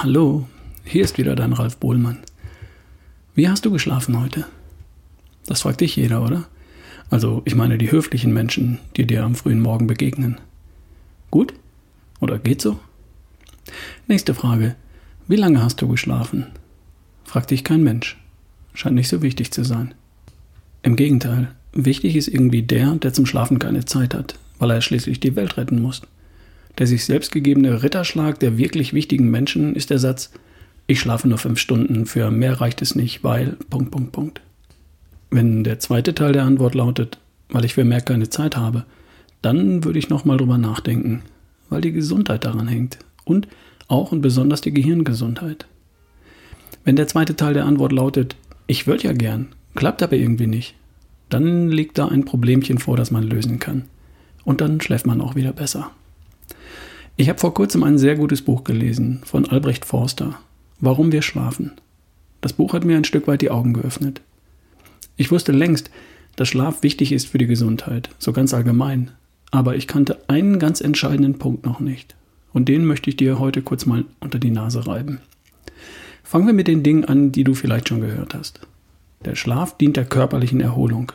Hallo, hier ist wieder dein Ralf Bohlmann. Wie hast du geschlafen heute? Das fragt dich jeder, oder? Also, ich meine die höflichen Menschen, die dir am frühen Morgen begegnen. Gut? Oder geht so? Nächste Frage. Wie lange hast du geschlafen? Fragt dich kein Mensch. Scheint nicht so wichtig zu sein. Im Gegenteil, wichtig ist irgendwie der, der zum Schlafen keine Zeit hat, weil er schließlich die Welt retten muss. Der sich selbst gegebene Ritterschlag der wirklich wichtigen Menschen ist der Satz, ich schlafe nur fünf Stunden, für mehr reicht es nicht, weil. Punkt, Punkt, Punkt. Wenn der zweite Teil der Antwort lautet, weil ich für mehr keine Zeit habe, dann würde ich nochmal drüber nachdenken, weil die Gesundheit daran hängt und auch und besonders die Gehirngesundheit. Wenn der zweite Teil der Antwort lautet, ich würde ja gern, klappt aber irgendwie nicht, dann liegt da ein Problemchen vor, das man lösen kann. Und dann schläft man auch wieder besser. Ich habe vor kurzem ein sehr gutes Buch gelesen von Albrecht Forster, Warum wir schlafen. Das Buch hat mir ein Stück weit die Augen geöffnet. Ich wusste längst, dass Schlaf wichtig ist für die Gesundheit, so ganz allgemein. Aber ich kannte einen ganz entscheidenden Punkt noch nicht. Und den möchte ich dir heute kurz mal unter die Nase reiben. Fangen wir mit den Dingen an, die du vielleicht schon gehört hast. Der Schlaf dient der körperlichen Erholung.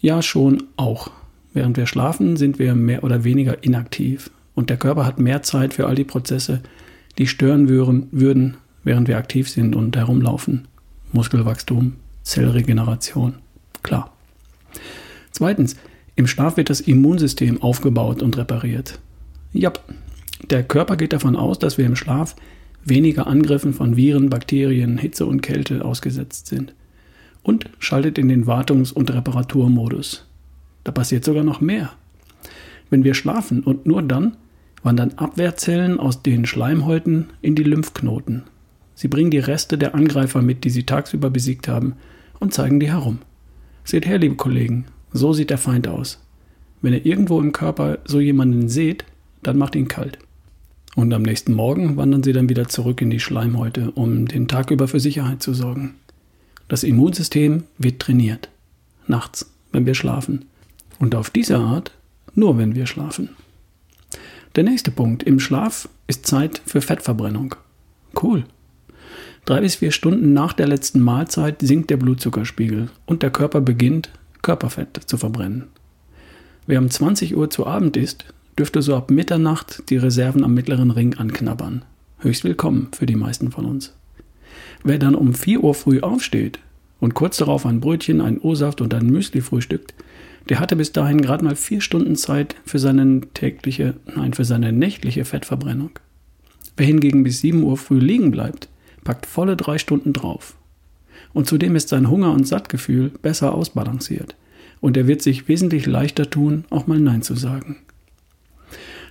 Ja, schon auch. Während wir schlafen, sind wir mehr oder weniger inaktiv und der Körper hat mehr Zeit für all die Prozesse, die stören würden, während wir aktiv sind und herumlaufen. Muskelwachstum, Zellregeneration. Klar. Zweitens, im Schlaf wird das Immunsystem aufgebaut und repariert. Ja, der Körper geht davon aus, dass wir im Schlaf weniger Angriffen von Viren, Bakterien, Hitze und Kälte ausgesetzt sind. Und schaltet in den Wartungs- und Reparaturmodus. Da passiert sogar noch mehr. Wenn wir schlafen und nur dann, wandern Abwehrzellen aus den Schleimhäuten in die Lymphknoten. Sie bringen die Reste der Angreifer mit, die sie tagsüber besiegt haben, und zeigen die herum. Seht her, liebe Kollegen, so sieht der Feind aus. Wenn ihr irgendwo im Körper so jemanden seht, dann macht ihn kalt. Und am nächsten Morgen wandern sie dann wieder zurück in die Schleimhäute, um den Tag über für Sicherheit zu sorgen. Das Immunsystem wird trainiert. Nachts, wenn wir schlafen. Und auf diese Art nur, wenn wir schlafen. Der nächste Punkt. Im Schlaf ist Zeit für Fettverbrennung. Cool. Drei bis vier Stunden nach der letzten Mahlzeit sinkt der Blutzuckerspiegel und der Körper beginnt, Körperfett zu verbrennen. Wer um 20 Uhr zu Abend isst, dürfte so ab Mitternacht die Reserven am mittleren Ring anknabbern. Höchst willkommen für die meisten von uns. Wer dann um 4 Uhr früh aufsteht und kurz darauf ein Brötchen, ein O-Saft und ein Müsli frühstückt, der hatte bis dahin gerade mal vier Stunden Zeit für seine tägliche, nein, für seine nächtliche Fettverbrennung. Wer hingegen bis 7 Uhr früh liegen bleibt, packt volle drei Stunden drauf. Und zudem ist sein Hunger- und Sattgefühl besser ausbalanciert. Und er wird sich wesentlich leichter tun, auch mal Nein zu sagen.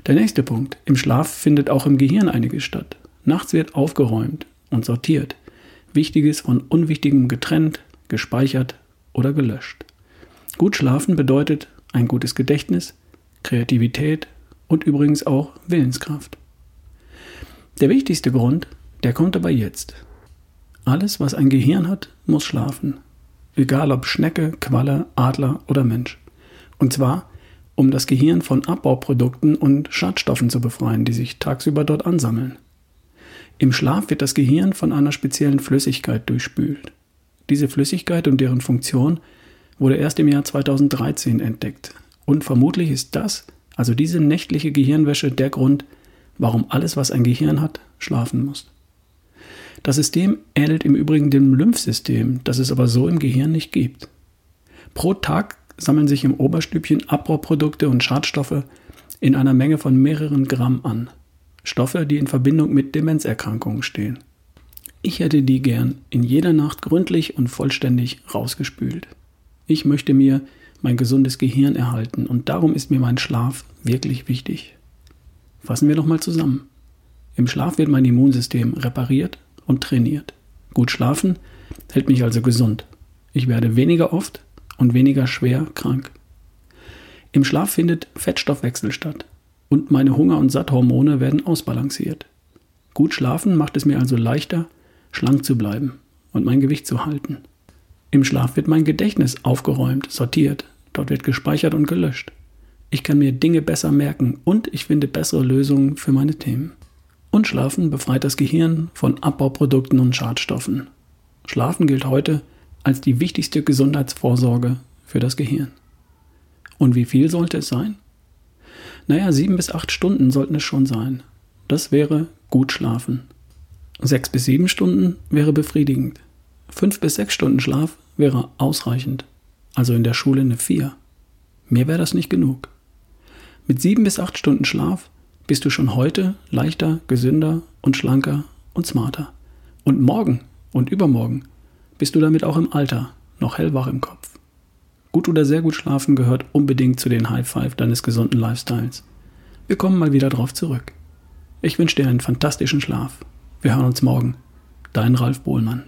Der nächste Punkt. Im Schlaf findet auch im Gehirn einiges statt. Nachts wird aufgeräumt und sortiert. Wichtiges von Unwichtigem getrennt, gespeichert oder gelöscht. Gut schlafen bedeutet ein gutes Gedächtnis, Kreativität und übrigens auch Willenskraft. Der wichtigste Grund, der kommt aber jetzt. Alles, was ein Gehirn hat, muss schlafen. Egal ob Schnecke, Qualle, Adler oder Mensch. Und zwar, um das Gehirn von Abbauprodukten und Schadstoffen zu befreien, die sich tagsüber dort ansammeln. Im Schlaf wird das Gehirn von einer speziellen Flüssigkeit durchspült. Diese Flüssigkeit und deren Funktion wurde erst im Jahr 2013 entdeckt. Und vermutlich ist das, also diese nächtliche Gehirnwäsche, der Grund, warum alles, was ein Gehirn hat, schlafen muss. Das System ähnelt im Übrigen dem Lymphsystem, das es aber so im Gehirn nicht gibt. Pro Tag sammeln sich im Oberstübchen Abbauprodukte und Schadstoffe in einer Menge von mehreren Gramm an. Stoffe, die in Verbindung mit Demenzerkrankungen stehen. Ich hätte die gern in jeder Nacht gründlich und vollständig rausgespült. Ich möchte mir mein gesundes Gehirn erhalten und darum ist mir mein Schlaf wirklich wichtig. Fassen wir nochmal zusammen. Im Schlaf wird mein Immunsystem repariert und trainiert. Gut schlafen hält mich also gesund. Ich werde weniger oft und weniger schwer krank. Im Schlaf findet Fettstoffwechsel statt und meine Hunger- und Satthormone werden ausbalanciert. Gut schlafen macht es mir also leichter, schlank zu bleiben und mein Gewicht zu halten. Im Schlaf wird mein Gedächtnis aufgeräumt, sortiert, dort wird gespeichert und gelöscht. Ich kann mir Dinge besser merken und ich finde bessere Lösungen für meine Themen. Und Schlafen befreit das Gehirn von Abbauprodukten und Schadstoffen. Schlafen gilt heute als die wichtigste Gesundheitsvorsorge für das Gehirn. Und wie viel sollte es sein? Naja, sieben bis acht Stunden sollten es schon sein. Das wäre gut schlafen. Sechs bis sieben Stunden wäre befriedigend. Fünf bis sechs Stunden Schlaf wäre ausreichend. Also in der Schule eine vier. Mehr wäre das nicht genug. Mit sieben bis acht Stunden Schlaf bist du schon heute leichter, gesünder und schlanker und smarter. Und morgen und übermorgen bist du damit auch im Alter noch hellwach im Kopf. Gut oder sehr gut schlafen gehört unbedingt zu den High Five deines gesunden Lifestyles. Wir kommen mal wieder drauf zurück. Ich wünsche dir einen fantastischen Schlaf. Wir hören uns morgen. Dein Ralf Bohlmann.